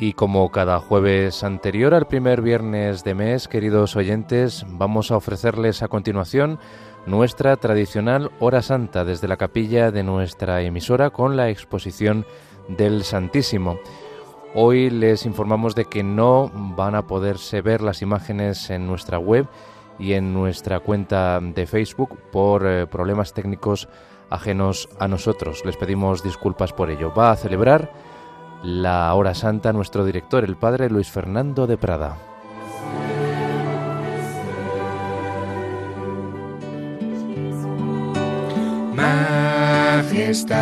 Y como cada jueves anterior al primer viernes de mes, queridos oyentes, vamos a ofrecerles a continuación nuestra tradicional hora santa desde la capilla de nuestra emisora con la exposición del Santísimo. Hoy les informamos de que no van a poderse ver las imágenes en nuestra web y en nuestra cuenta de Facebook por eh, problemas técnicos ajenos a nosotros. Les pedimos disculpas por ello. Va a celebrar la hora santa nuestro director, el padre Luis Fernando de Prada. Majestad,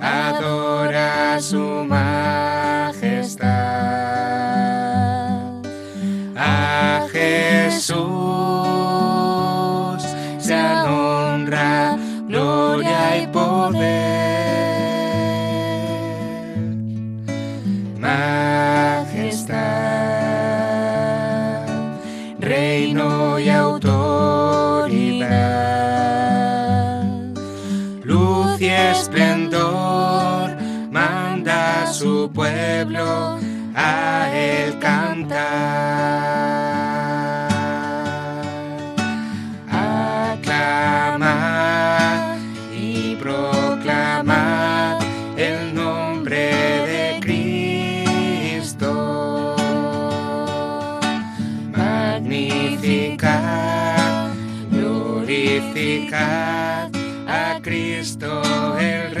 adora su majestad. A Jesús se honra, gloria y poder. Pueblo a él cantar. Aclamar y proclamar el nombre de Cristo. Magnificar, glorificar a Cristo el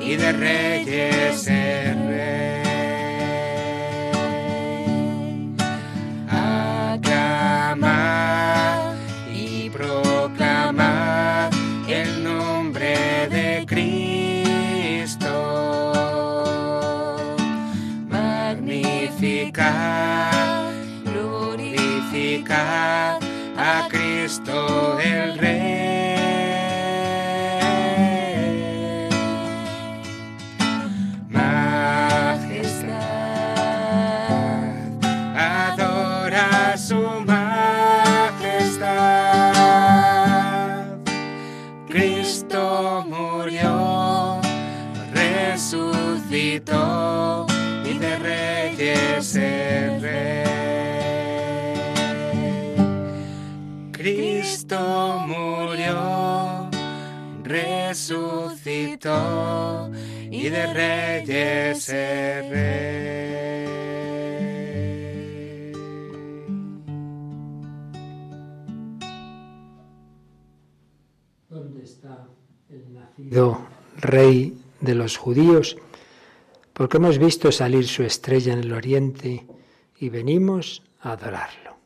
y de reyes y de reyes ¿Dónde está el nacido rey de los judíos? Porque hemos visto salir su estrella en el oriente y venimos a adorarlo.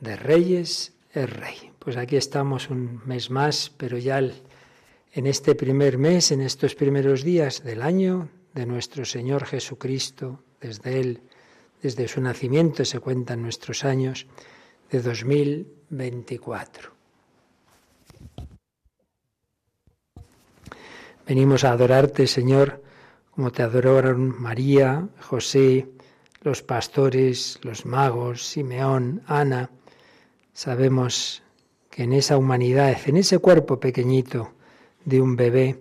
De reyes es rey. Pues aquí estamos un mes más, pero ya el en este primer mes, en estos primeros días del año de nuestro Señor Jesucristo, desde Él, desde su nacimiento se cuentan nuestros años, de 2024. Venimos a adorarte, Señor, como te adoraron María, José, los pastores, los magos, Simeón, Ana. Sabemos que en esa humanidad, en ese cuerpo pequeñito, de un bebé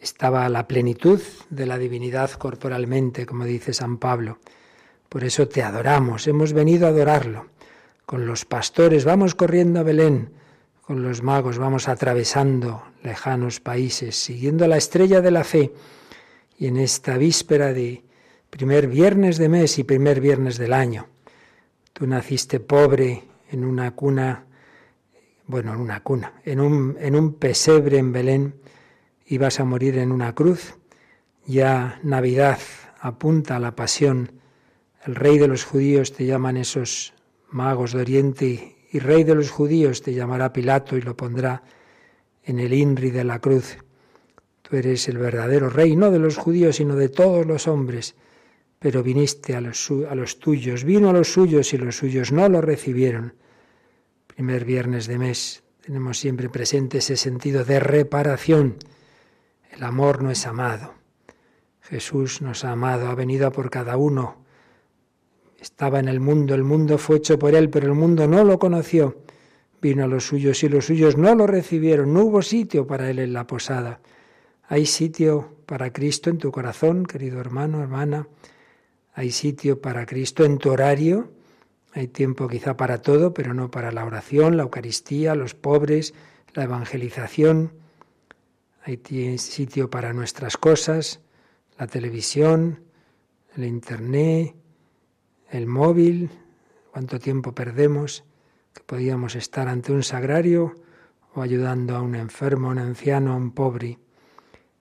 estaba la plenitud de la divinidad corporalmente, como dice San Pablo. Por eso te adoramos, hemos venido a adorarlo. Con los pastores vamos corriendo a Belén, con los magos vamos atravesando lejanos países, siguiendo la estrella de la fe. Y en esta víspera de primer viernes de mes y primer viernes del año, tú naciste pobre en una cuna bueno, en una cuna, en un, en un pesebre en Belén, ibas a morir en una cruz. Ya Navidad apunta a la pasión. El rey de los judíos te llaman esos magos de Oriente y rey de los judíos te llamará Pilato y lo pondrá en el INRI de la cruz. Tú eres el verdadero rey, no de los judíos, sino de todos los hombres. Pero viniste a los, a los tuyos, vino a los suyos y los suyos no lo recibieron primer viernes de mes tenemos siempre presente ese sentido de reparación. El amor no es amado. Jesús nos ha amado, ha venido a por cada uno. Estaba en el mundo, el mundo fue hecho por él, pero el mundo no lo conoció. Vino a los suyos y los suyos no lo recibieron. No hubo sitio para él en la posada. Hay sitio para Cristo en tu corazón, querido hermano, hermana. Hay sitio para Cristo en tu horario. Hay tiempo quizá para todo, pero no para la oración, la Eucaristía, los pobres, la evangelización. Hay sitio para nuestras cosas, la televisión, el Internet, el móvil. ¿Cuánto tiempo perdemos? Que podíamos estar ante un sagrario o ayudando a un enfermo, a un anciano, a un pobre.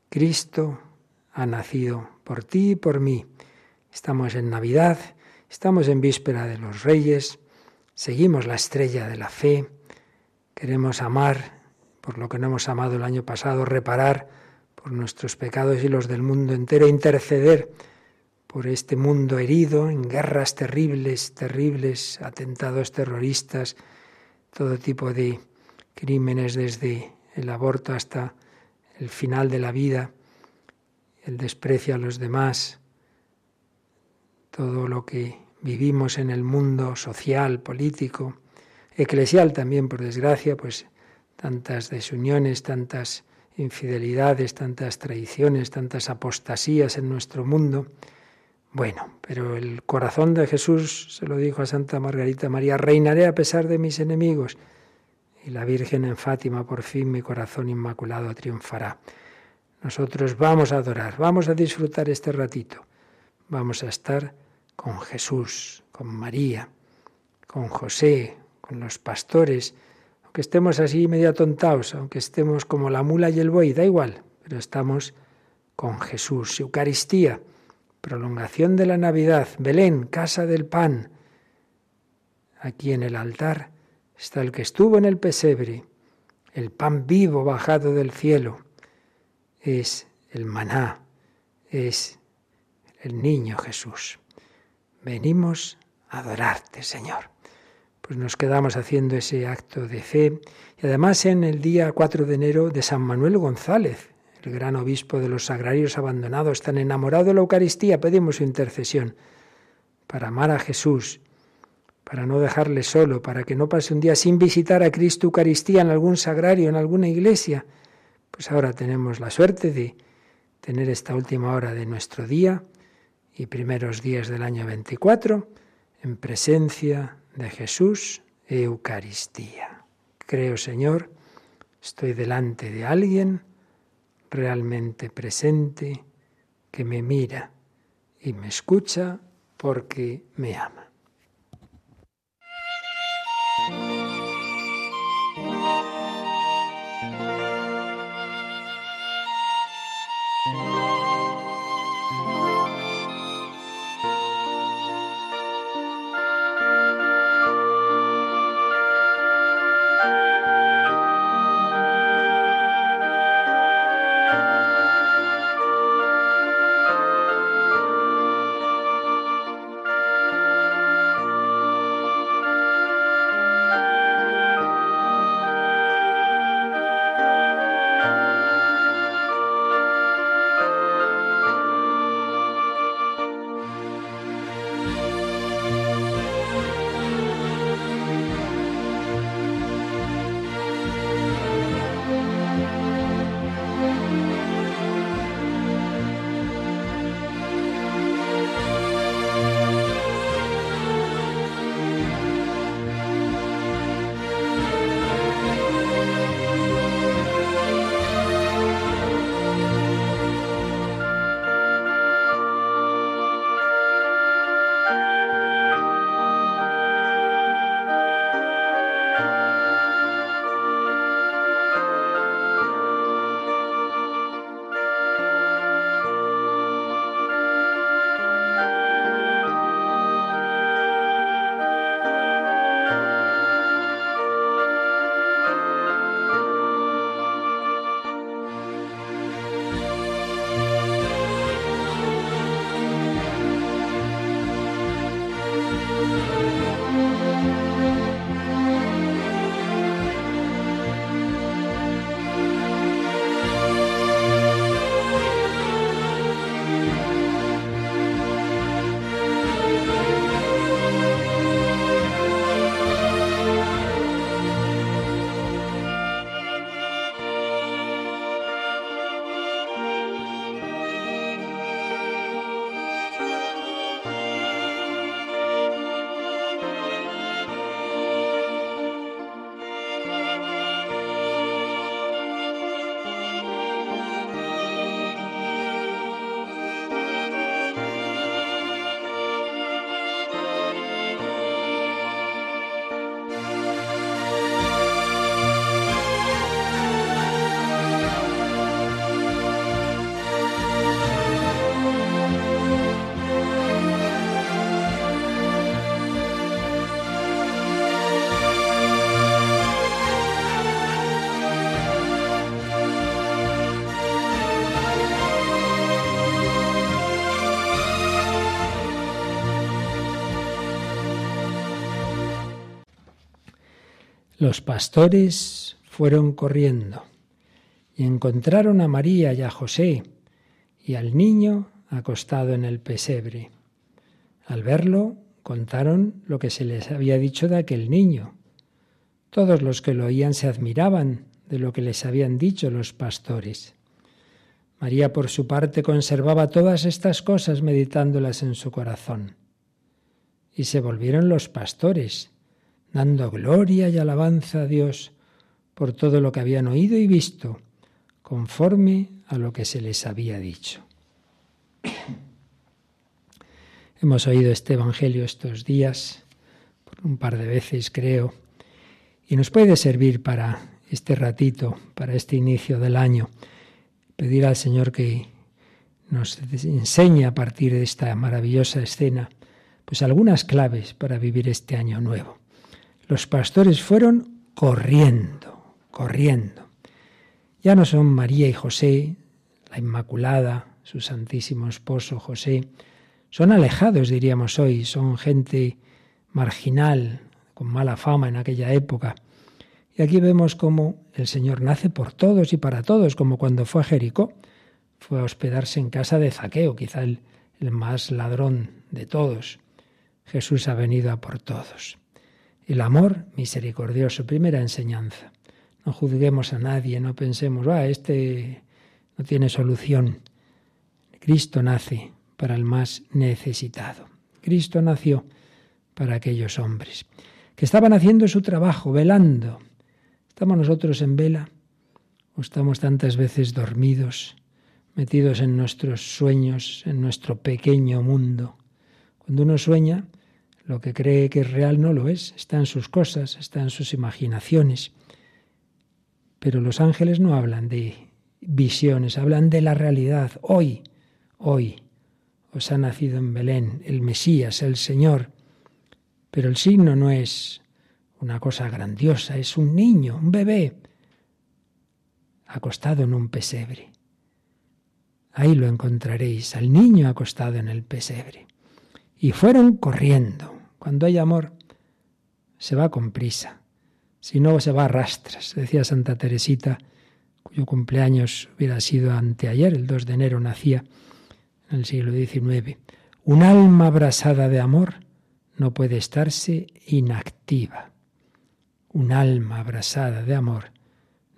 Cristo ha nacido por ti y por mí. Estamos en Navidad, estamos en víspera de los Reyes, seguimos la estrella de la fe, queremos amar por lo que no hemos amado el año pasado, reparar por nuestros pecados y los del mundo entero, interceder por este mundo herido en guerras terribles, terribles, atentados terroristas, todo tipo de crímenes desde el aborto hasta el final de la vida, el desprecio a los demás, todo lo que vivimos en el mundo social, político, eclesial también, por desgracia, pues tantas desuniones, tantas infidelidades, tantas traiciones, tantas apostasías en nuestro mundo. Bueno, pero el corazón de Jesús se lo dijo a Santa Margarita María, reinaré a pesar de mis enemigos y la Virgen en Fátima, por fin mi corazón inmaculado triunfará. Nosotros vamos a adorar, vamos a disfrutar este ratito, vamos a estar con Jesús, con María, con José, con los pastores, aunque estemos así medio atontados, aunque estemos como la mula y el buey, da igual, pero estamos con Jesús. Eucaristía, prolongación de la Navidad, Belén, casa del pan. Aquí en el altar está el que estuvo en el pesebre, el pan vivo bajado del cielo, es el maná, es el niño Jesús. Venimos a adorarte, Señor. Pues nos quedamos haciendo ese acto de fe y además en el día 4 de enero de San Manuel González, el gran obispo de los sagrarios abandonados, tan enamorado de la Eucaristía, pedimos su intercesión para amar a Jesús para no dejarle solo, para que no pase un día sin visitar a Cristo Eucaristía en algún sagrario, en alguna iglesia. Pues ahora tenemos la suerte de tener esta última hora de nuestro día y primeros días del año 24 en presencia de Jesús Eucaristía. Creo, Señor, estoy delante de alguien realmente presente que me mira y me escucha porque me ama. Los pastores fueron corriendo y encontraron a María y a José y al niño acostado en el pesebre. Al verlo, contaron lo que se les había dicho de aquel niño. Todos los que lo oían se admiraban de lo que les habían dicho los pastores. María, por su parte, conservaba todas estas cosas meditándolas en su corazón. Y se volvieron los pastores, dando gloria y alabanza a Dios por todo lo que habían oído y visto, conforme a lo que se les había dicho. Hemos oído este Evangelio estos días, por un par de veces creo, y nos puede servir para este ratito, para este inicio del año. Pedir al Señor que nos enseñe a partir de esta maravillosa escena, pues algunas claves para vivir este año nuevo. Los pastores fueron corriendo, corriendo. Ya no son María y José, la Inmaculada, su santísimo esposo José, son alejados, diríamos hoy, son gente marginal, con mala fama en aquella época. Y aquí vemos cómo el Señor nace por todos y para todos, como cuando fue a Jericó. Fue a hospedarse en casa de Zaqueo, quizá el, el más ladrón de todos. Jesús ha venido a por todos. El amor misericordioso, primera enseñanza. No juzguemos a nadie, no pensemos, ah, este no tiene solución. Cristo nace para el más necesitado. Cristo nació para aquellos hombres que estaban haciendo su trabajo, velando, ¿Estamos nosotros en vela o estamos tantas veces dormidos, metidos en nuestros sueños, en nuestro pequeño mundo? Cuando uno sueña, lo que cree que es real no lo es, está en sus cosas, está en sus imaginaciones. Pero los ángeles no hablan de visiones, hablan de la realidad. Hoy, hoy, os ha nacido en Belén el Mesías, el Señor. Pero el signo no es una cosa grandiosa, es un niño, un bebé, acostado en un pesebre. Ahí lo encontraréis, al niño acostado en el pesebre. Y fueron corriendo. Cuando hay amor, se va con prisa. Si no, se va a rastras. Decía Santa Teresita, cuyo cumpleaños hubiera sido anteayer, el 2 de enero nacía en el siglo XIX. Un alma abrasada de amor no puede estarse inactiva. Un alma abrasada de amor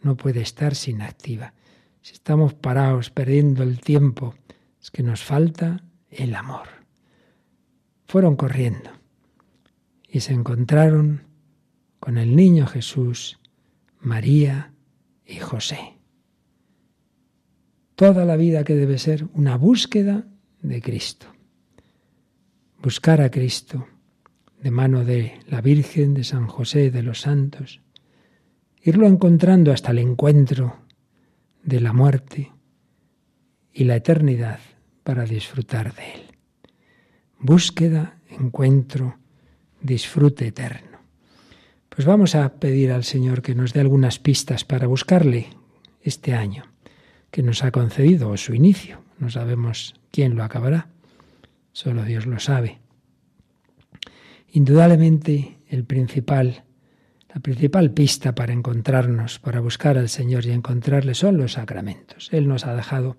no puede estar sin activa. Si estamos parados, perdiendo el tiempo, es que nos falta el amor. Fueron corriendo y se encontraron con el niño Jesús, María y José. Toda la vida que debe ser una búsqueda de Cristo. Buscar a Cristo de mano de la Virgen, de San José, de los santos, irlo encontrando hasta el encuentro de la muerte y la eternidad para disfrutar de él. Búsqueda, encuentro, disfrute eterno. Pues vamos a pedir al Señor que nos dé algunas pistas para buscarle este año que nos ha concedido su inicio. No sabemos quién lo acabará, solo Dios lo sabe. Indudablemente el principal, la principal pista para encontrarnos, para buscar al Señor y encontrarle son los sacramentos. Él nos ha dejado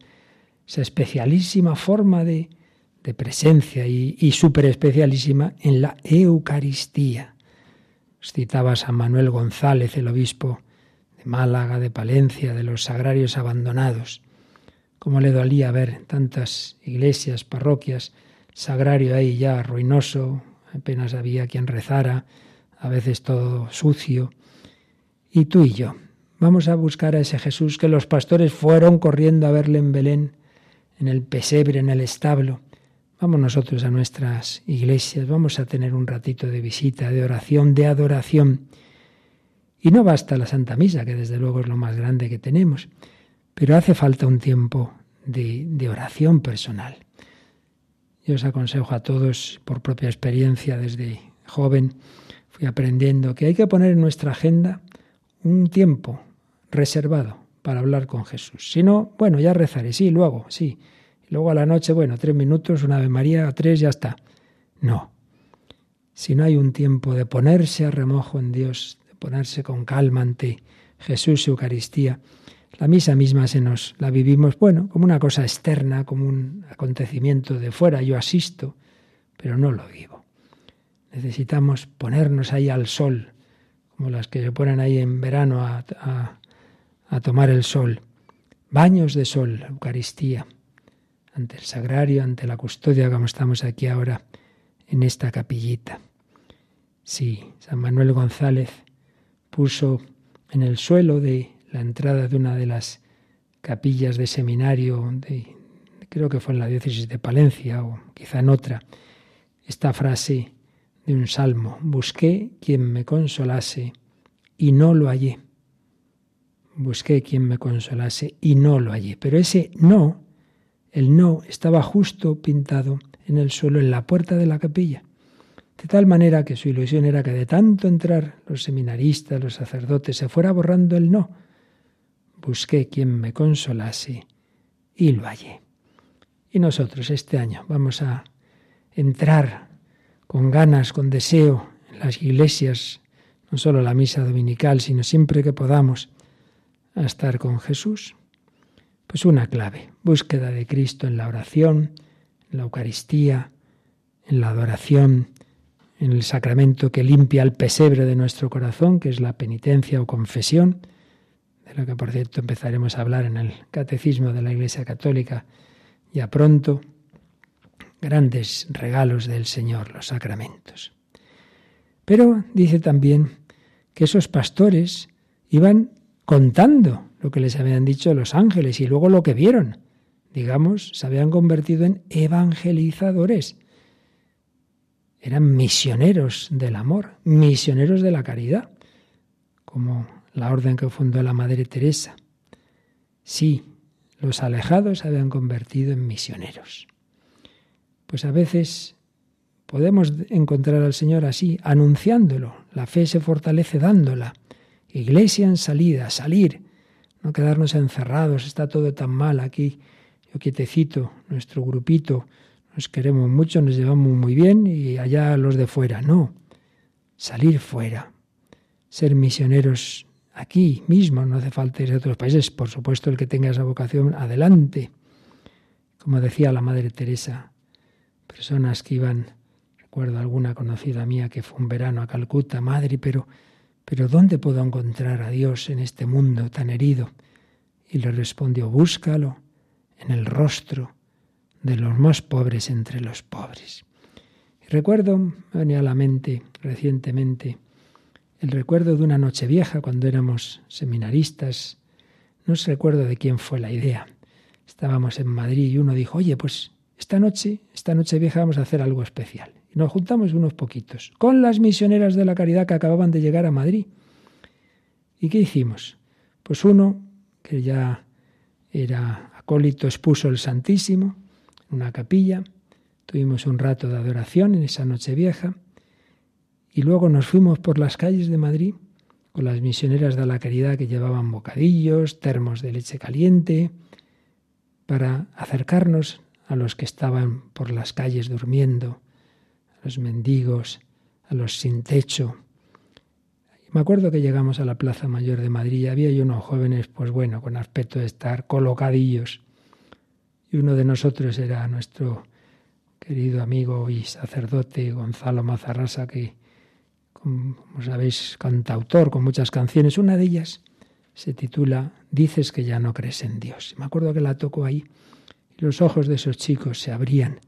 esa especialísima forma de, de presencia y, súper especialísima en la Eucaristía. Os citaba San Manuel González, el obispo de Málaga, de Palencia, de los sagrarios abandonados. Cómo le dolía ver tantas iglesias, parroquias, sagrario ahí ya ruinoso, apenas había quien rezara, a veces todo sucio. Y tú y yo, vamos a buscar a ese Jesús que los pastores fueron corriendo a verle en Belén, en el pesebre, en el establo. Vamos nosotros a nuestras iglesias, vamos a tener un ratito de visita, de oración, de adoración. Y no basta la Santa Misa, que desde luego es lo más grande que tenemos, pero hace falta un tiempo de, oración personal. Yo os aconsejo a todos, por propia experiencia desde joven, fui aprendiendo que hay que poner en nuestra agenda un tiempo reservado para hablar con Jesús. Si no, bueno, ya rezaré, sí, luego, sí. Luego a la noche, bueno, tres minutos, una Ave María, tres, ya está. No. Si no hay un tiempo de ponerse a remojo en Dios, de ponerse con calma ante Jesús y Eucaristía. La misa misma se nos la vivimos, bueno, como una cosa externa, como un acontecimiento de fuera. Yo asisto, pero no lo vivo. Necesitamos ponernos ahí al sol, como las que se ponen ahí en verano a, a tomar el sol. Baños de sol, Eucaristía, ante el sagrario, ante la custodia, como estamos aquí ahora en esta capillita. Sí, San Manuel González puso en el suelo de la entrada de una de las capillas de seminario, de, creo que fue en la diócesis de Palencia o quizá en otra, esta frase de un salmo, busqué quien me consolase y no lo hallé. Busqué quien me consolase y no lo hallé. Pero ese no, el no, estaba justo pintado en el suelo, en la puerta de la capilla. De tal manera que su ilusión era que de tanto entrar los seminaristas, los sacerdotes, se fuera borrando el no. Busqué quien me consolase y lo hallé. Y nosotros este año vamos a entrar con ganas, con deseo en las iglesias, no solo la misa dominical, sino siempre que podamos, a estar con Jesús. Pues una clave, búsqueda de Cristo en la oración, en la Eucaristía, en la adoración, en el sacramento que limpia el pesebre de nuestro corazón, que es la penitencia o confesión, de lo que por cierto empezaremos a hablar en el Catecismo de la Iglesia Católica ya pronto, grandes regalos del Señor, los sacramentos. Pero dice también que esos pastores iban contando lo que les habían dicho los ángeles y luego lo que vieron. Digamos, se habían convertido en evangelizadores eran misioneros del amor, misioneros de la caridad, como la orden que fundó la Madre Teresa. Sí, los alejados se habían convertido en misioneros. Pues a veces podemos encontrar al Señor así, anunciándolo. La fe se fortalece dándola. Iglesia en salida, salir, no quedarnos encerrados, está todo tan mal aquí. Yo quietecito, nuestro grupito, nos queremos mucho, nos llevamos muy bien y allá los de fuera. No, salir fuera, ser misioneros aquí mismo, no hace falta ir a otros países. Por supuesto, el que tenga esa vocación, adelante. Como decía la Madre Teresa, personas que iban, recuerdo alguna conocida mía que fue un verano a Calcuta, madre, pero, pero ¿dónde puedo encontrar a Dios en este mundo tan herido? Y le respondió, búscalo en el rostro de los más pobres entre los pobres. Y recuerdo, me venía a la mente recientemente, el recuerdo de una noche vieja cuando éramos seminaristas. No sé recuerdo de quién fue la idea. Estábamos en Madrid y uno dijo, oye, pues esta noche, esta noche vieja vamos a hacer algo especial. Y nos juntamos unos poquitos con las misioneras de la caridad que acababan de llegar a Madrid. ¿Y qué hicimos? Pues uno, que ya era acólito, expuso el Santísimo, una capilla, tuvimos un rato de adoración en esa noche vieja y luego nos fuimos por las calles de Madrid con las misioneras de la caridad que llevaban bocadillos, termos de leche caliente, para acercarnos a los que estaban por las calles durmiendo, los mendigos, a los sin techo. Me acuerdo que llegamos a la Plaza Mayor de Madrid y había unos jóvenes, pues bueno, con aspecto de estar colocadillos y uno de nosotros era nuestro querido amigo y sacerdote Gonzalo Mazarrasa, que, como sabéis, cantautor con muchas canciones. Una de ellas se titula Dices que ya no crees en Dios. Me acuerdo que la tocó ahí y los ojos de esos chicos se abrían.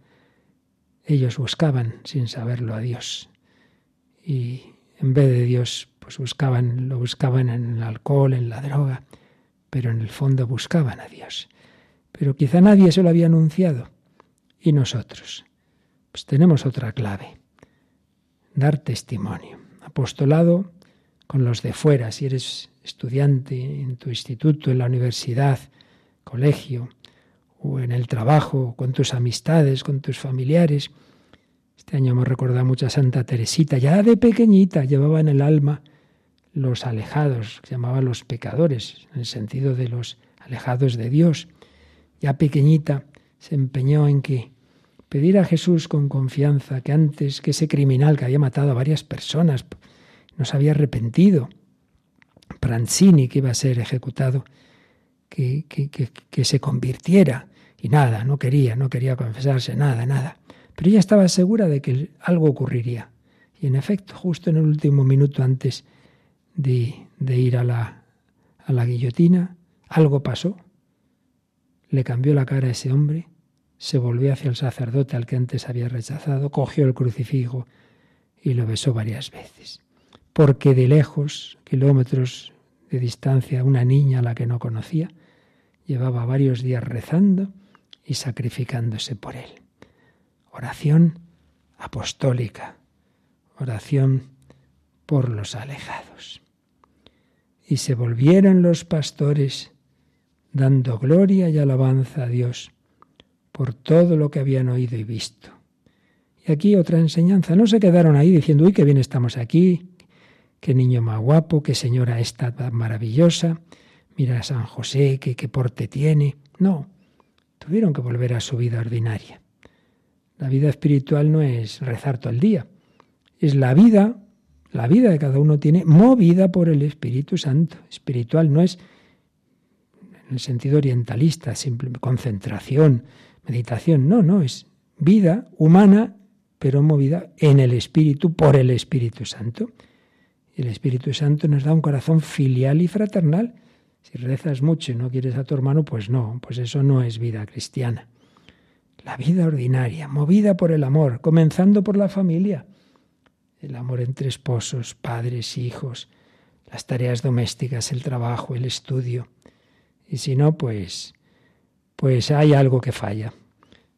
Ellos buscaban, sin saberlo, a Dios. Y en vez de Dios, pues buscaban, lo buscaban en el alcohol, en la droga, pero en el fondo buscaban a Dios pero quizá nadie se lo había anunciado. Y nosotros, pues tenemos otra clave, dar testimonio. Apostolado con los de fuera, si eres estudiante en tu instituto, en la universidad, colegio, o en el trabajo, con tus amistades, con tus familiares. Este año hemos recordado mucho a Santa Teresita, ya de pequeñita llevaba en el alma los alejados, que llamaban los pecadores, en el sentido de los alejados de Dios ya pequeñita, se empeñó en que pedir a Jesús con confianza que antes que ese criminal que había matado a varias personas no se había arrepentido, Pranzini, que iba a ser ejecutado, que, que, se convirtiera. Y nada, no quería, no quería confesarse, nada, nada. Pero ella estaba segura de que algo ocurriría. Y en efecto, justo en el último minuto antes de, de ir a la, a la guillotina, algo pasó. Le cambió la cara a ese hombre, se volvió hacia el sacerdote al que antes había rechazado, cogió el crucifijo y lo besó varias veces. Porque de lejos, kilómetros de distancia, una niña a la que no conocía, llevaba varios días rezando y sacrificándose por él. Oración apostólica, oración por los alejados. Y se volvieron los pastores dando gloria y alabanza a Dios por todo lo que habían oído y visto. Y aquí otra enseñanza. No se quedaron ahí diciendo, uy, qué bien estamos aquí, qué niño más guapo, qué señora esta maravillosa, mira a San José, qué, qué porte tiene. No, tuvieron que volver a su vida ordinaria. La vida espiritual no es rezar todo el día, es la vida, la vida de cada uno tiene movida por el Espíritu Santo. Espiritual no es en el sentido orientalista, simple concentración, meditación, no, no, es vida humana, pero movida en el Espíritu, por el Espíritu Santo. El Espíritu Santo nos da un corazón filial y fraternal. Si rezas mucho y no quieres a tu hermano, pues no, pues eso no es vida cristiana. La vida ordinaria, movida por el amor, comenzando por la familia. El amor entre esposos, padres, hijos, las tareas domésticas, el trabajo, el estudio. Y si no, pues, pues hay algo que falla.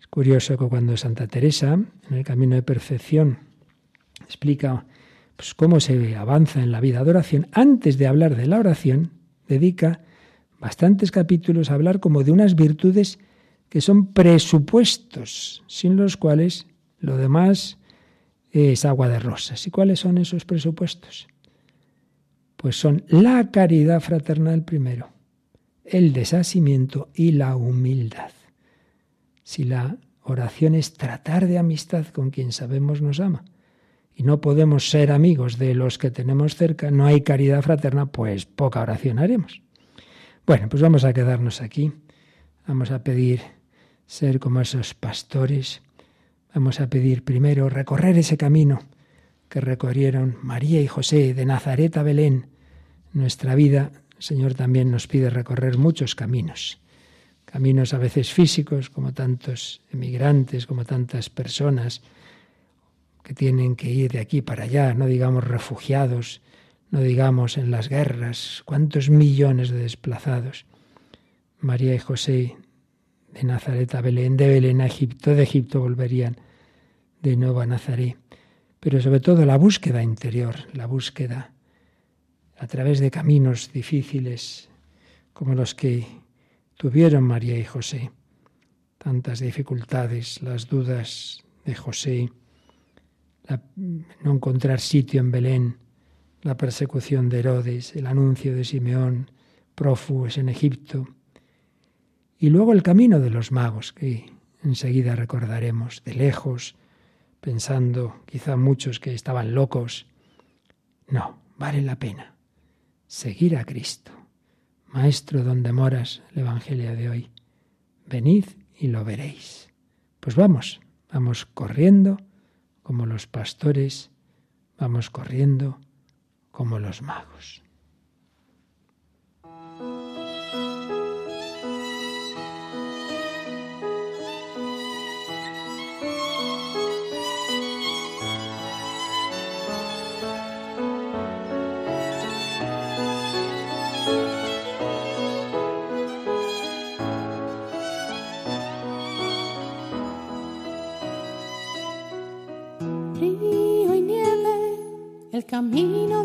Es curioso que cuando Santa Teresa, en el camino de perfección, explica pues, cómo se avanza en la vida de oración, antes de hablar de la oración, dedica bastantes capítulos a hablar como de unas virtudes que son presupuestos, sin los cuales lo demás es agua de rosas. ¿Y cuáles son esos presupuestos? Pues son la caridad fraternal primero, el desasimiento y la humildad. Si la oración es tratar de amistad con quien sabemos nos ama y no podemos ser amigos de los que tenemos cerca, no hay caridad fraterna, pues poca oración haremos. Bueno, pues vamos a quedarnos aquí. Vamos a pedir ser como esos pastores. Vamos a pedir primero recorrer ese camino que recorrieron María y José de Nazaret a Belén. Nuestra vida, el Señor también nos pide recorrer muchos caminos. Caminos a veces físicos, como tantos emigrantes, como tantas personas que tienen que ir de aquí para allá, no digamos refugiados, no digamos en las guerras, cuántos millones de desplazados. María y José de Nazaret a Belén, de Belén a Egipto, de Egipto volverían de nuevo a Nazaret. Pero sobre todo la búsqueda interior, la búsqueda a través de caminos difíciles como los que tuvieron María y José. Tantas dificultades, las dudas de José, no encontrar sitio en Belén, la persecución de Herodes, el anuncio de Simeón, prófugos en Egipto, y luego el camino de los magos, que enseguida recordaremos de lejos, pensando quizá muchos que estaban locos. No, vale la pena seguir a Cristo. Maestro donde moras, el Evangelio de hoy. Venid y lo veréis. Pues vamos, vamos corriendo como los pastores, vamos corriendo como los magos. Camino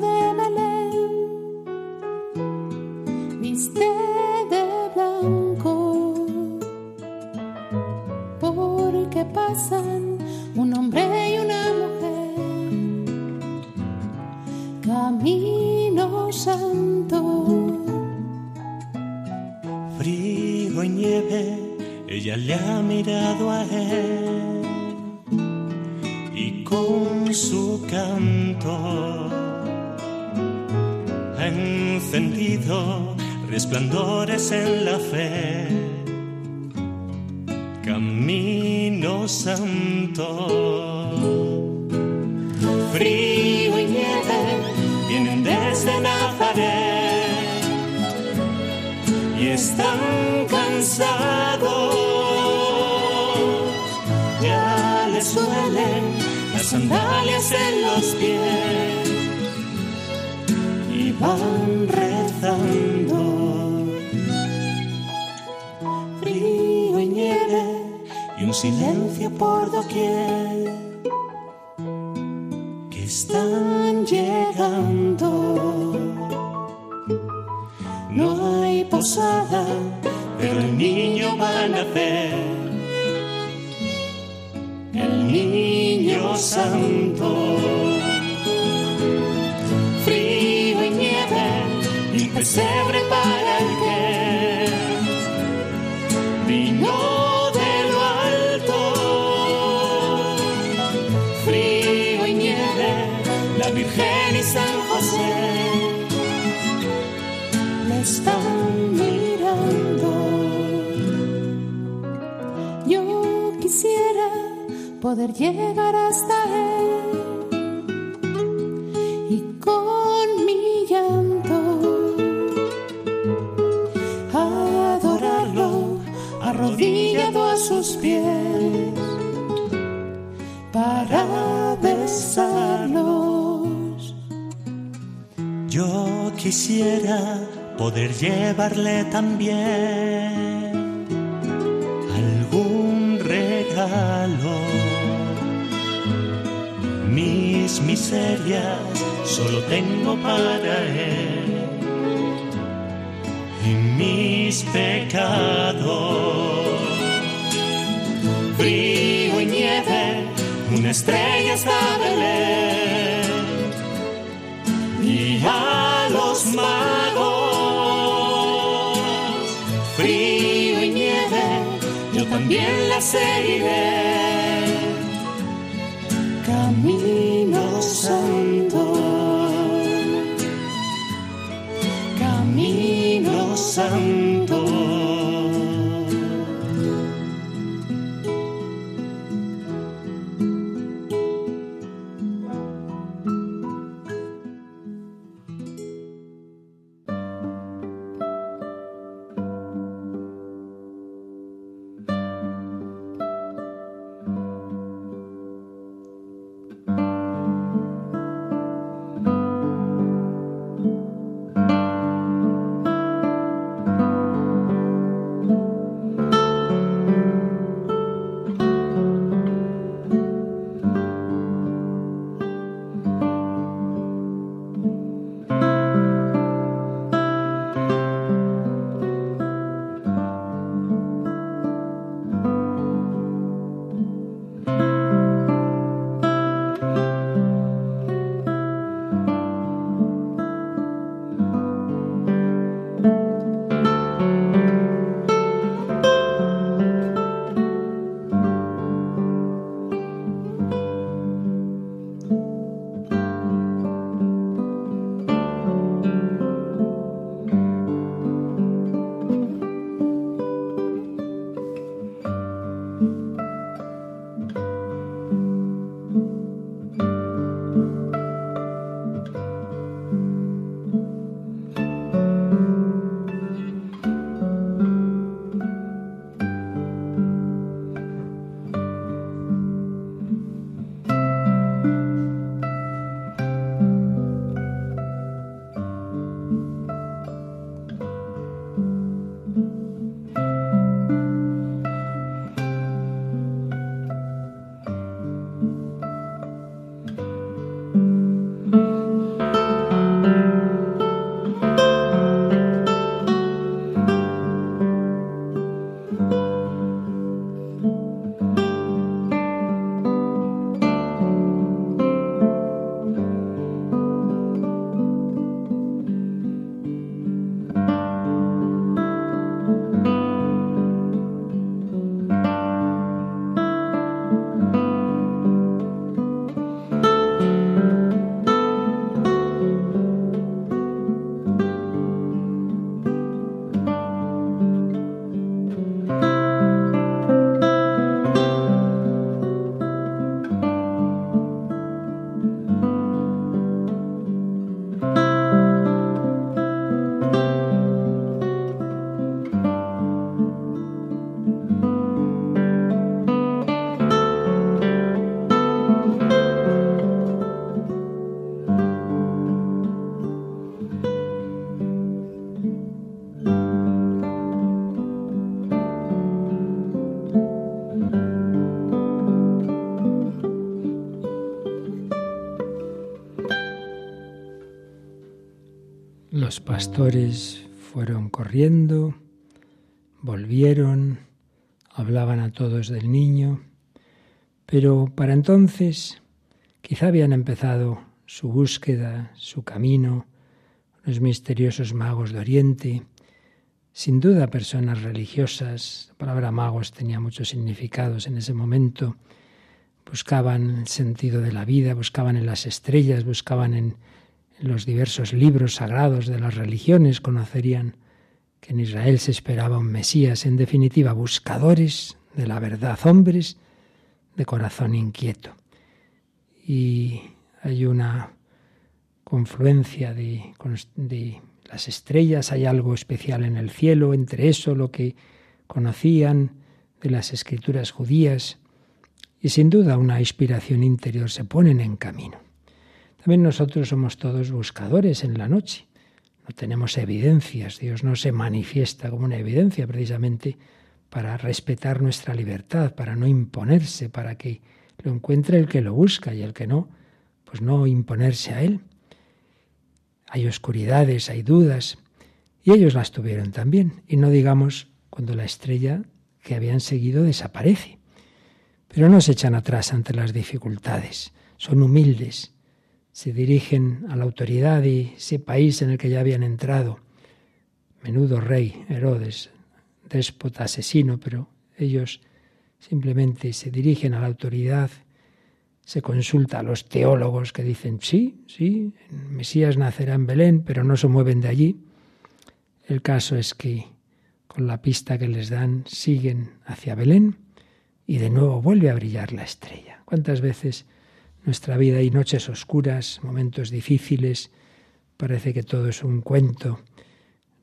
poder llegar hasta él y con mi llanto adorarlo arrodillado a sus pies para besarlos. Yo quisiera poder llevarle también miserias solo tengo para él y mis pecados. Frío y nieve, una estrella está Belén y a los magos. Frío y nieve, yo también la seguiré. Camino pastores fueron corriendo, volvieron, hablaban a todos del niño, pero para entonces quizá habían empezado su búsqueda, su camino, los misteriosos magos de Oriente, sin duda personas religiosas, la palabra magos tenía muchos significados en ese momento, buscaban el sentido de la vida, buscaban en las estrellas, buscaban en, los diversos libros sagrados de las religiones, conocerían que en Israel se esperaba un Mesías, en definitiva, buscadores de la verdad, hombres de corazón inquieto. Y hay una confluencia de, de, las estrellas, hay algo especial en el cielo, entre eso lo que conocían de las escrituras judías, y sin duda una inspiración interior se ponen en camino. También nosotros somos todos buscadores en la noche. No tenemos evidencias, Dios no se manifiesta como una evidencia precisamente para respetar nuestra libertad, para no imponerse, para que lo encuentre el que lo busca y el que no, pues no imponerse a él. Hay oscuridades, hay dudas, y ellos las tuvieron también, y no digamos cuando la estrella que habían seguido desaparece. Pero no se echan atrás ante las dificultades, son humildes, se dirigen a la autoridad de ese país en el que ya habían entrado. Menudo rey, Herodes, déspota, asesino, pero ellos simplemente se dirigen a la autoridad, se consulta a los teólogos que dicen, sí, sí, Mesías nacerá en Belén, pero no se mueven de allí. El caso es que con la pista que les dan siguen hacia Belén y de nuevo vuelve a brillar la estrella. ¿Cuántas veces nuestra vida hay noches oscuras, momentos difíciles, parece que todo es un cuento,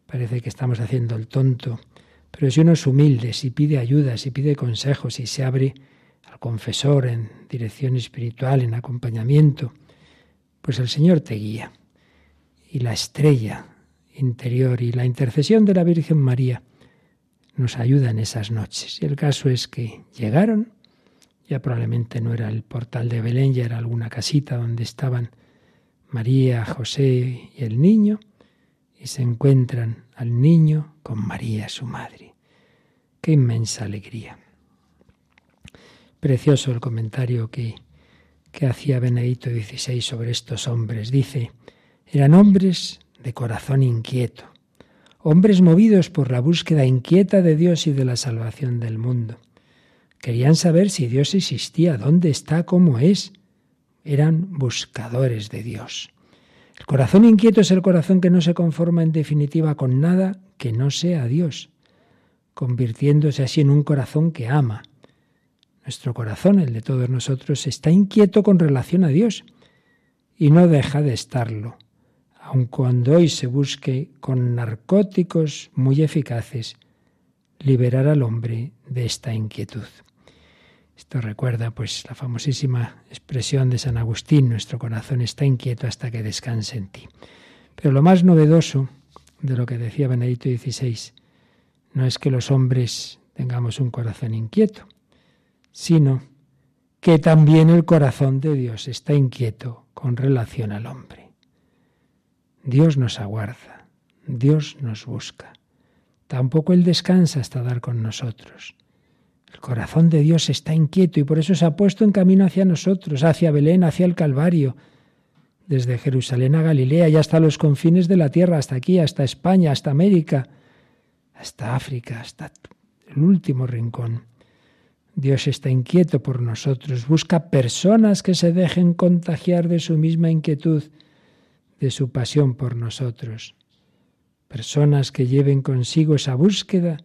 parece que estamos haciendo el tonto, pero si uno es humilde, si pide ayuda, si pide consejos, si se abre al confesor en dirección espiritual, en acompañamiento, pues el Señor te guía. Y la estrella interior y la intercesión de la Virgen María nos ayuda en esas noches. Y el caso es que llegaron, ya probablemente no era el portal de Belén, ya era alguna casita donde estaban María, José y el niño, y se encuentran al niño con María, su madre. Qué inmensa alegría. Precioso el comentario que, que hacía Benedito XVI sobre estos hombres. Dice, eran hombres de corazón inquieto, hombres movidos por la búsqueda inquieta de Dios y de la salvación del mundo. Querían saber si Dios existía, dónde está, cómo es. Eran buscadores de Dios. El corazón inquieto es el corazón que no se conforma en definitiva con nada que no sea Dios, convirtiéndose así en un corazón que ama. Nuestro corazón, el de todos nosotros, está inquieto con relación a Dios y no deja de estarlo, aun cuando hoy se busque con narcóticos muy eficaces liberar al hombre de esta inquietud. Esto recuerda pues la famosísima expresión de San Agustín, nuestro corazón está inquieto hasta que descanse en ti. Pero lo más novedoso de lo que decía Benedicto XVI no es que los hombres tengamos un corazón inquieto, sino que también el corazón de Dios está inquieto con relación al hombre. Dios nos aguarda, Dios nos busca. Tampoco Él descansa hasta dar con nosotros. El corazón de Dios está inquieto y por eso se ha puesto en camino hacia nosotros, hacia Belén, hacia el Calvario, desde Jerusalén a Galilea y hasta los confines de la tierra, hasta aquí, hasta España, hasta América, hasta África, hasta el último rincón. Dios está inquieto por nosotros, busca personas que se dejen contagiar de su misma inquietud, de su pasión por nosotros. Personas que lleven consigo esa búsqueda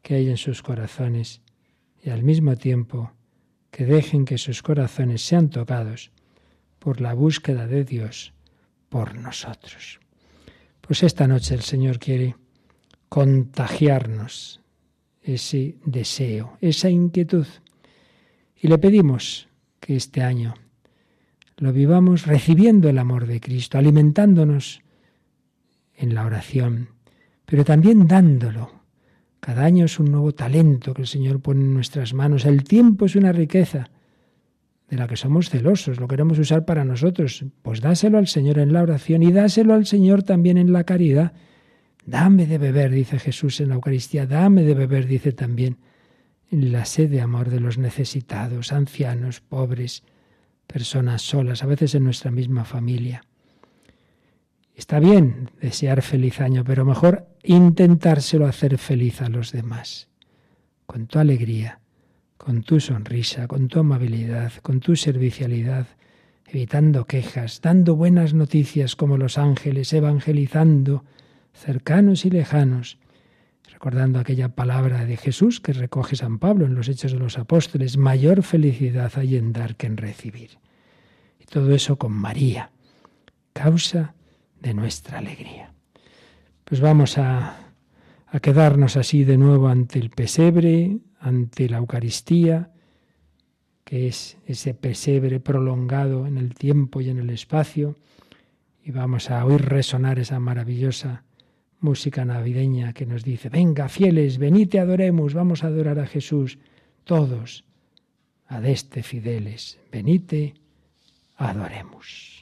que hay en sus corazones y al mismo tiempo que dejen que sus corazones sean tocados por la búsqueda de Dios por nosotros. Pues esta noche el Señor quiere contagiarnos ese deseo, esa inquietud. Y le pedimos que este año lo vivamos recibiendo el amor de Cristo, alimentándonos en la oración, pero también dándolo cada año es un nuevo talento que el Señor pone en nuestras manos. El tiempo es una riqueza de la que somos celosos, lo queremos usar para nosotros. Pues dáselo al Señor en la oración y dáselo al Señor también en la caridad. Dame de beber, dice Jesús en la Eucaristía, dame de beber, dice también en la sed de amor de los necesitados, ancianos, pobres, personas solas, a veces en nuestra misma familia. Está bien desear feliz año, pero mejor intentárselo hacer feliz a los demás, con tu alegría, con tu sonrisa, con tu amabilidad, con tu servicialidad, evitando quejas, dando buenas noticias como los ángeles, evangelizando, cercanos y lejanos, recordando aquella palabra de Jesús que recoge San Pablo en los Hechos de los Apóstoles, mayor felicidad hay en dar que en recibir. Y todo eso con María, causa de nuestra alegría. Pues vamos a, a quedarnos así de nuevo ante el pesebre, ante la Eucaristía, que es ese pesebre prolongado en el tiempo y en el espacio, y vamos a oír resonar esa maravillosa música navideña que nos dice, venga fieles, venite adoremos, vamos a adorar a Jesús, todos, adeste fideles, venite, adoremos.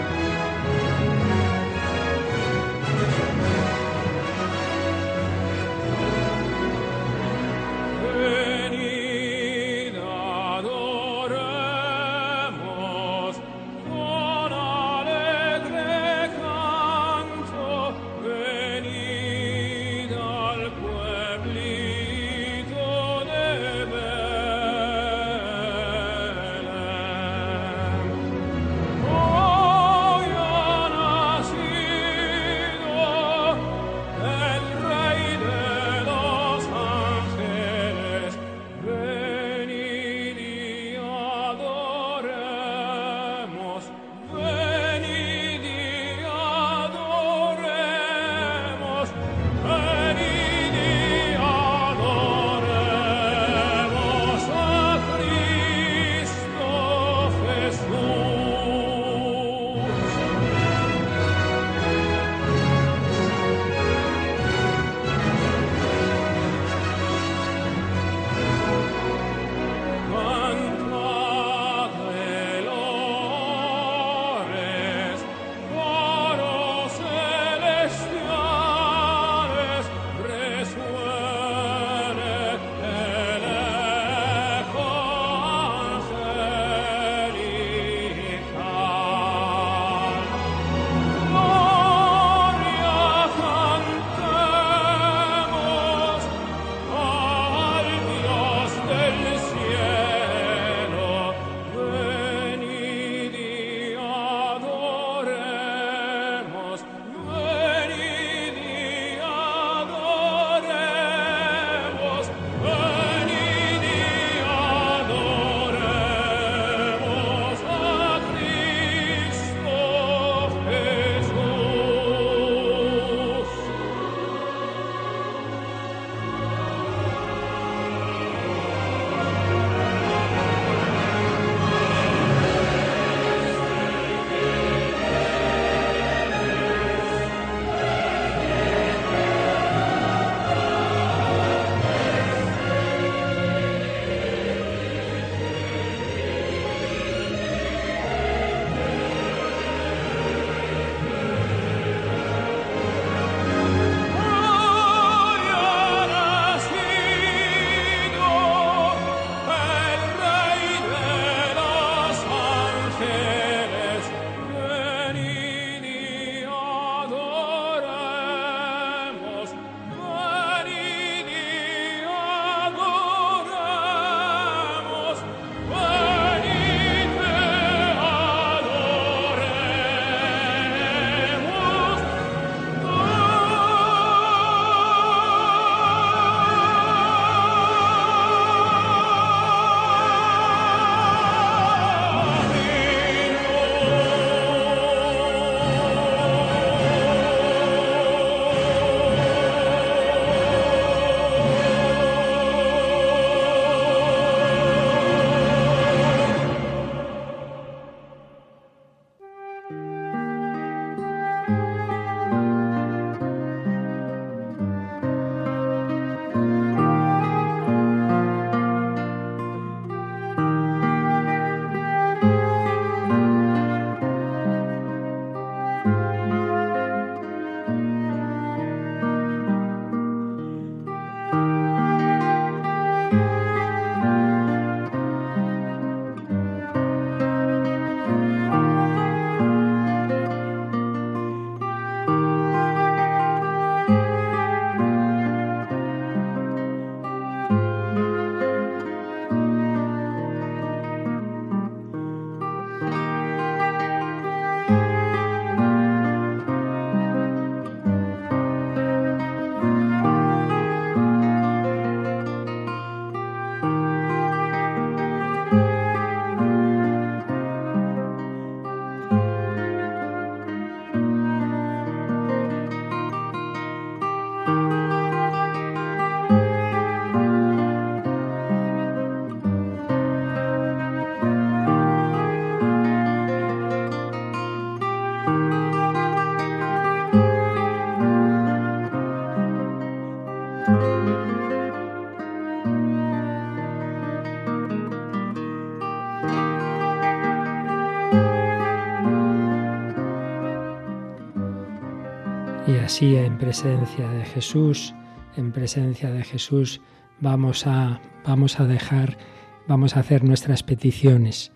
en presencia de Jesús, en presencia de Jesús vamos a, vamos a dejar, vamos a hacer nuestras peticiones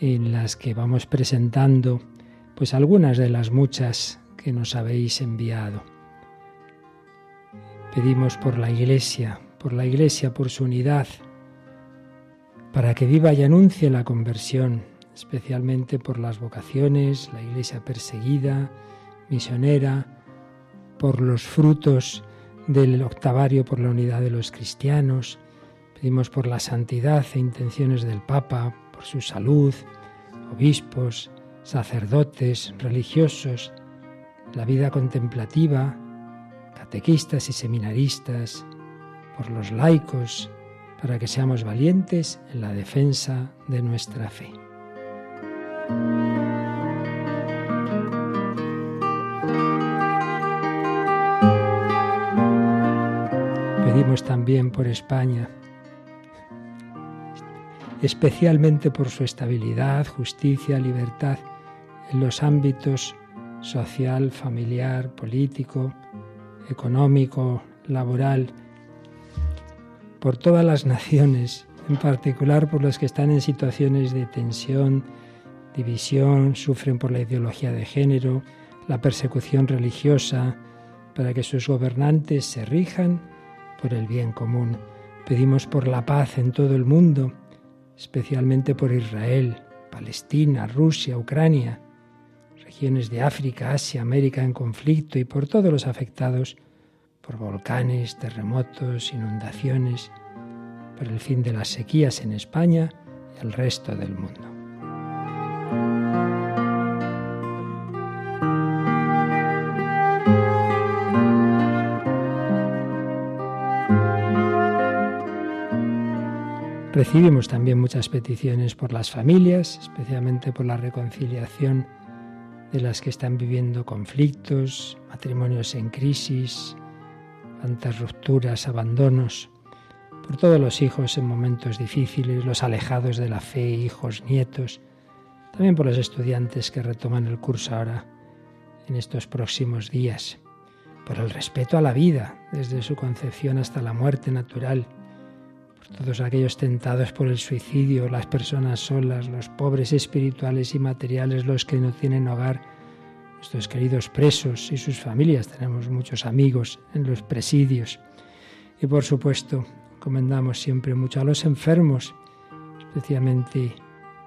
en las que vamos presentando pues algunas de las muchas que nos habéis enviado. Pedimos por la Iglesia, por la Iglesia, por su unidad, para que viva y anuncie la conversión, especialmente por las vocaciones, la Iglesia perseguida, misionera, por los frutos del octavario por la unidad de los cristianos. Pedimos por la santidad e intenciones del Papa, por su salud, obispos, sacerdotes, religiosos, la vida contemplativa, catequistas y seminaristas, por los laicos, para que seamos valientes en la defensa de nuestra fe. También por España, especialmente por su estabilidad, justicia, libertad en los ámbitos social, familiar, político, económico, laboral, por todas las naciones, en particular por los que están en situaciones de tensión, división, sufren por la ideología de género, la persecución religiosa, para que sus gobernantes se rijan por el bien común. Pedimos por la paz en todo el mundo, especialmente por Israel, Palestina, Rusia, Ucrania, regiones de África, Asia, América en conflicto y por todos los afectados por volcanes, terremotos, inundaciones, por el fin de las sequías en España y el resto del mundo. Recibimos también muchas peticiones por las familias, especialmente por la reconciliación de las que están viviendo conflictos, matrimonios en crisis, tantas rupturas, abandonos, por todos los hijos en momentos difíciles, los alejados de la fe, hijos, nietos, también por los estudiantes que retoman el curso ahora en estos próximos días, por el respeto a la vida, desde su concepción hasta la muerte natural, todos aquellos tentados por el suicidio, las personas solas, los pobres espirituales y materiales, los que no tienen hogar, nuestros queridos presos y sus familias. Tenemos muchos amigos en los presidios. Y por supuesto, comendamos siempre mucho a los enfermos, especialmente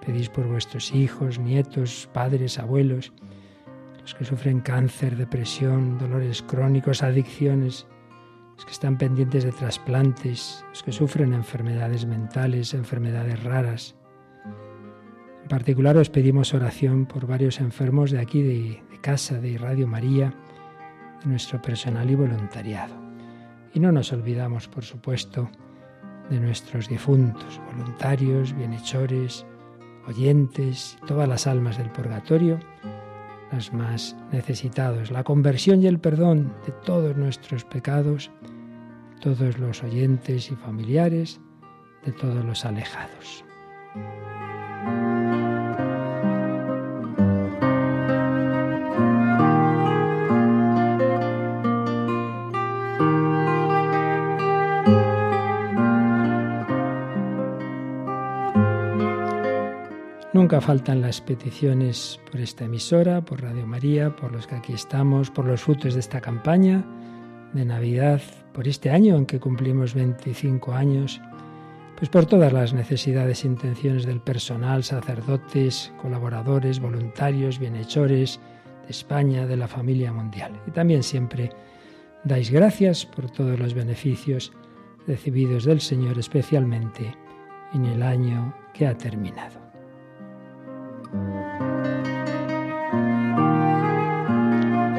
pedís por vuestros hijos, nietos, padres, abuelos, los que sufren cáncer, depresión, dolores crónicos, adicciones, los que están pendientes de trasplantes, los que sufren enfermedades mentales, enfermedades raras. En particular os pedimos oración por varios enfermos de aquí, de, casa, de Radio María, de nuestro personal y voluntariado. Y no nos olvidamos, por supuesto, de nuestros difuntos, voluntarios, bienhechores, oyentes, todas las almas del purgatorio, las más necesitados, la conversión y el perdón de todos nuestros pecados todos los oyentes y familiares, de todos los alejados. Nunca faltan las peticiones por esta emisora, por Radio María, por los que aquí estamos, por los frutos de esta campaña de Navidad, por este año en que cumplimos 25 años, pues por todas las necesidades e intenciones del personal, sacerdotes, colaboradores, voluntarios, bienhechores de España, de la familia mundial. Y también siempre dais gracias por todos los beneficios recibidos del Señor, especialmente en el año que ha terminado.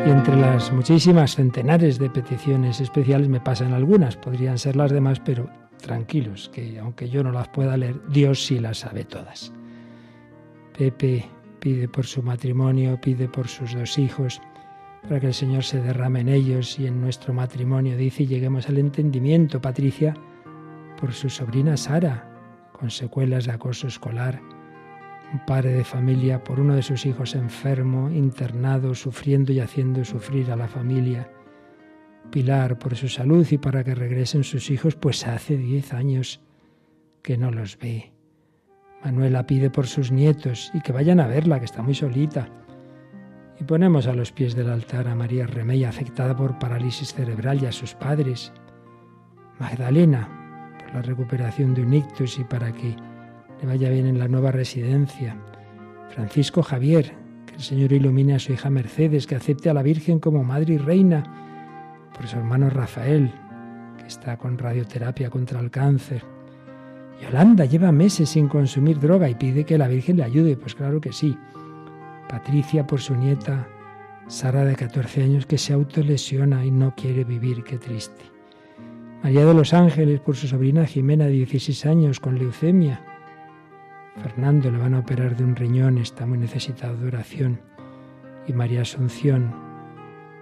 Y entre las muchísimas centenares de peticiones especiales me pasan algunas, podrían ser las demás, pero tranquilos, que aunque yo no las pueda leer, Dios sí las sabe todas. Pepe pide por su matrimonio, pide por sus dos hijos, para que el Señor se derrame en ellos y en nuestro matrimonio, dice, y lleguemos al entendimiento. Patricia, por su sobrina Sara, con secuelas de acoso escolar, un padre de familia por uno de sus hijos enfermo, internado, sufriendo y haciendo sufrir a la familia. Pilar por su salud y para que regresen sus hijos, pues hace diez años que no los ve. Manuela pide por sus nietos y que vayan a verla, que está muy solita. Y ponemos a los pies del altar a María Remey, afectada por parálisis cerebral, y a sus padres. Magdalena, por la recuperación de un ictus y para que le vaya bien en la nueva residencia. Francisco Javier, que el Señor ilumine a su hija Mercedes, que acepte a la Virgen como madre y reina. Por su hermano Rafael, que está con radioterapia contra el cáncer. Yolanda lleva meses sin consumir droga y pide que la Virgen le ayude. Pues claro que sí. Patricia por su nieta Sara de 14 años que se autolesiona y no quiere vivir. Qué triste. María de los Ángeles por su sobrina Jimena de 16 años con leucemia. Fernando le van a operar de un riñón, está muy necesitado de oración. Y María Asunción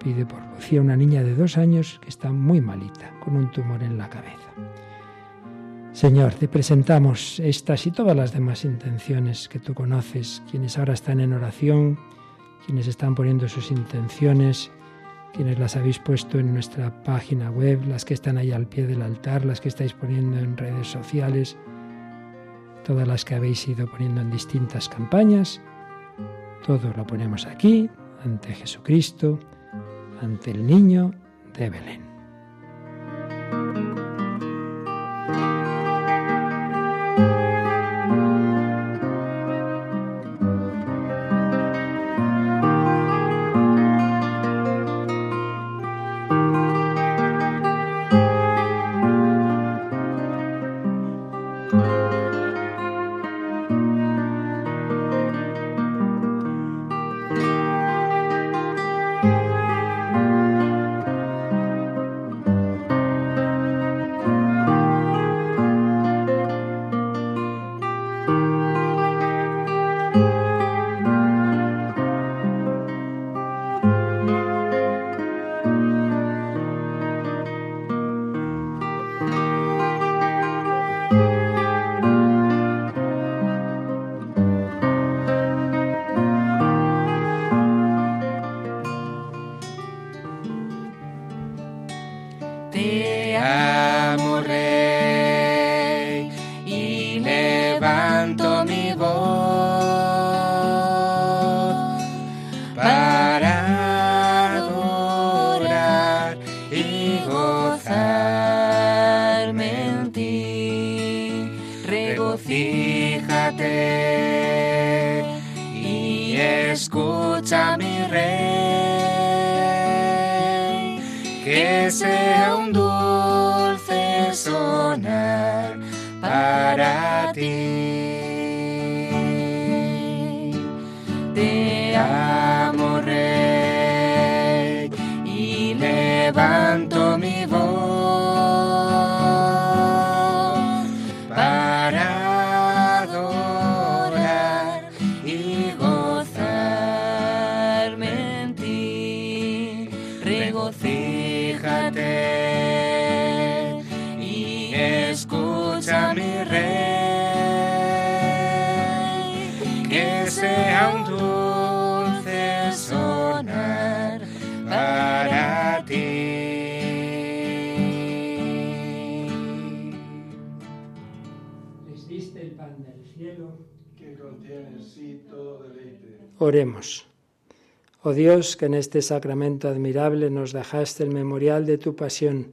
pide por Lucía, una niña de dos años que está muy malita, con un tumor en la cabeza. Señor, te presentamos estas y todas las demás intenciones que tú conoces, quienes ahora están en oración, quienes están poniendo sus intenciones, quienes las habéis puesto en nuestra página web, las que están ahí al pie del altar, las que estáis poniendo en redes sociales todas las que habéis ido poniendo en distintas campañas. Todo lo ponemos aquí, ante Jesucristo, ante el niño de Belén. que sea un dulce sonar para ti. Oremos. Oh Dios, que en este sacramento admirable nos dejaste el memorial de tu pasión,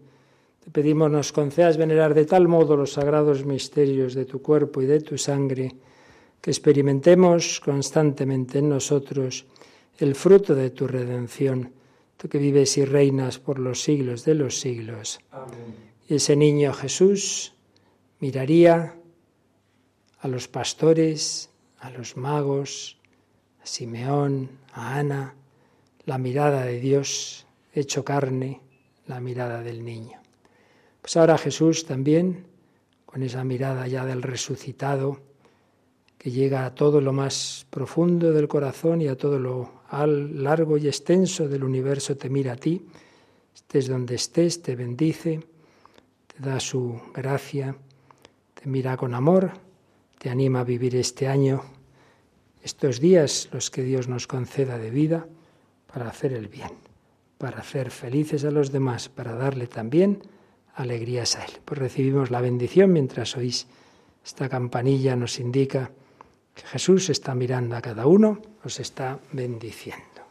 te pedimos nos concedas venerar de tal modo los sagrados misterios de tu cuerpo y de tu sangre, que experimentemos constantemente en nosotros el fruto de tu redención, tú que vives y reinas por los siglos de los siglos. Amén. Y ese niño Jesús miraría a los pastores, a los magos, Simeón, a Ana, la mirada de Dios hecho carne, la mirada del niño. Pues ahora Jesús también, con esa mirada ya del resucitado, que llega a todo lo más profundo del corazón y a todo lo largo y extenso del universo, te mira a ti, estés donde estés, te bendice, te da su gracia, te mira con amor, te anima a vivir este año estos días, los que Dios nos conceda de vida, para hacer el bien, para hacer felices a los demás, para darle también alegrías a Él. Pues recibimos la bendición mientras oís esta campanilla, nos indica que Jesús está mirando a cada uno, os está bendiciendo.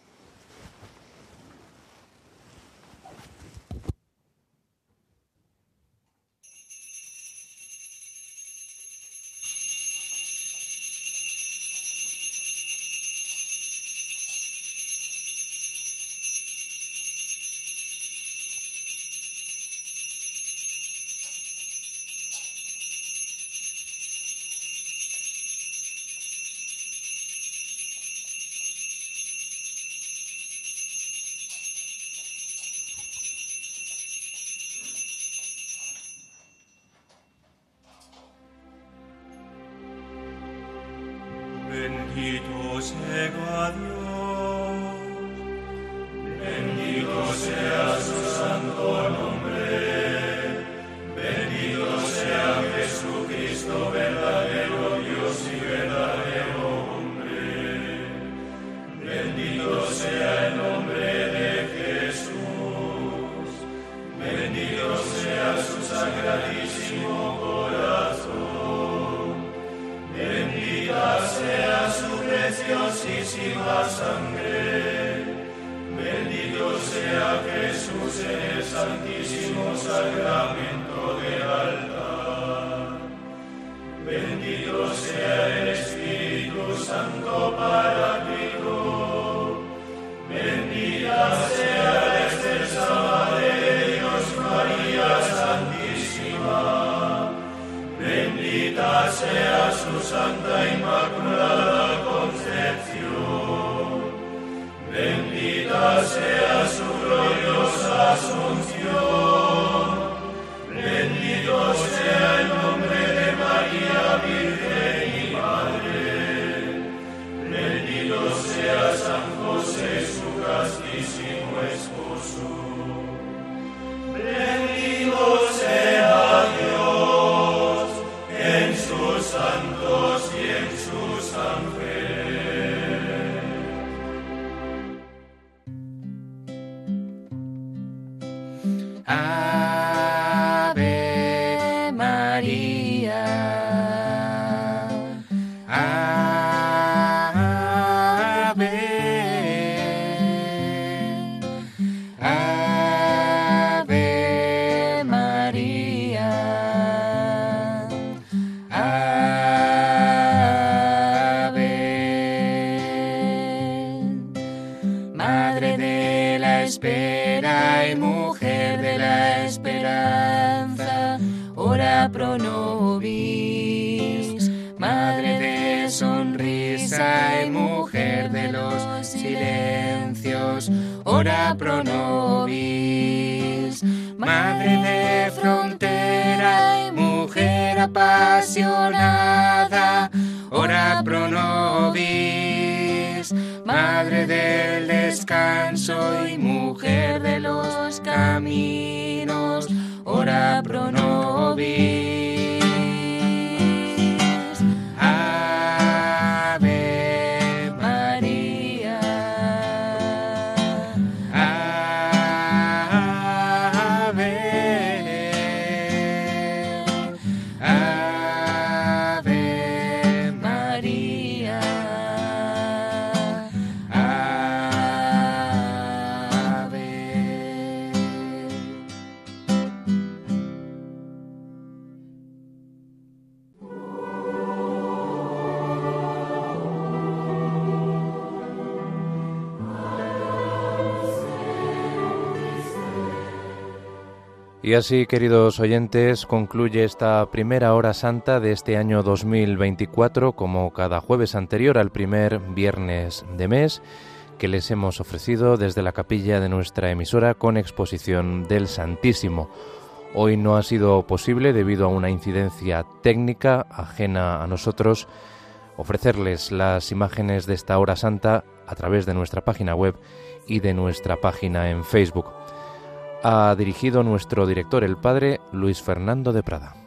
Caminos, ora pro nobis. Y así, queridos oyentes, concluye esta primera hora santa de este año 2024, como cada jueves anterior al primer viernes de mes, que les hemos ofrecido desde la capilla de nuestra emisora con exposición del Santísimo. Hoy no ha sido posible, debido a una incidencia técnica ajena a nosotros, ofrecerles las imágenes de esta hora santa a través de nuestra página web y de nuestra página en Facebook ha dirigido nuestro director, el padre Luis Fernando de Prada.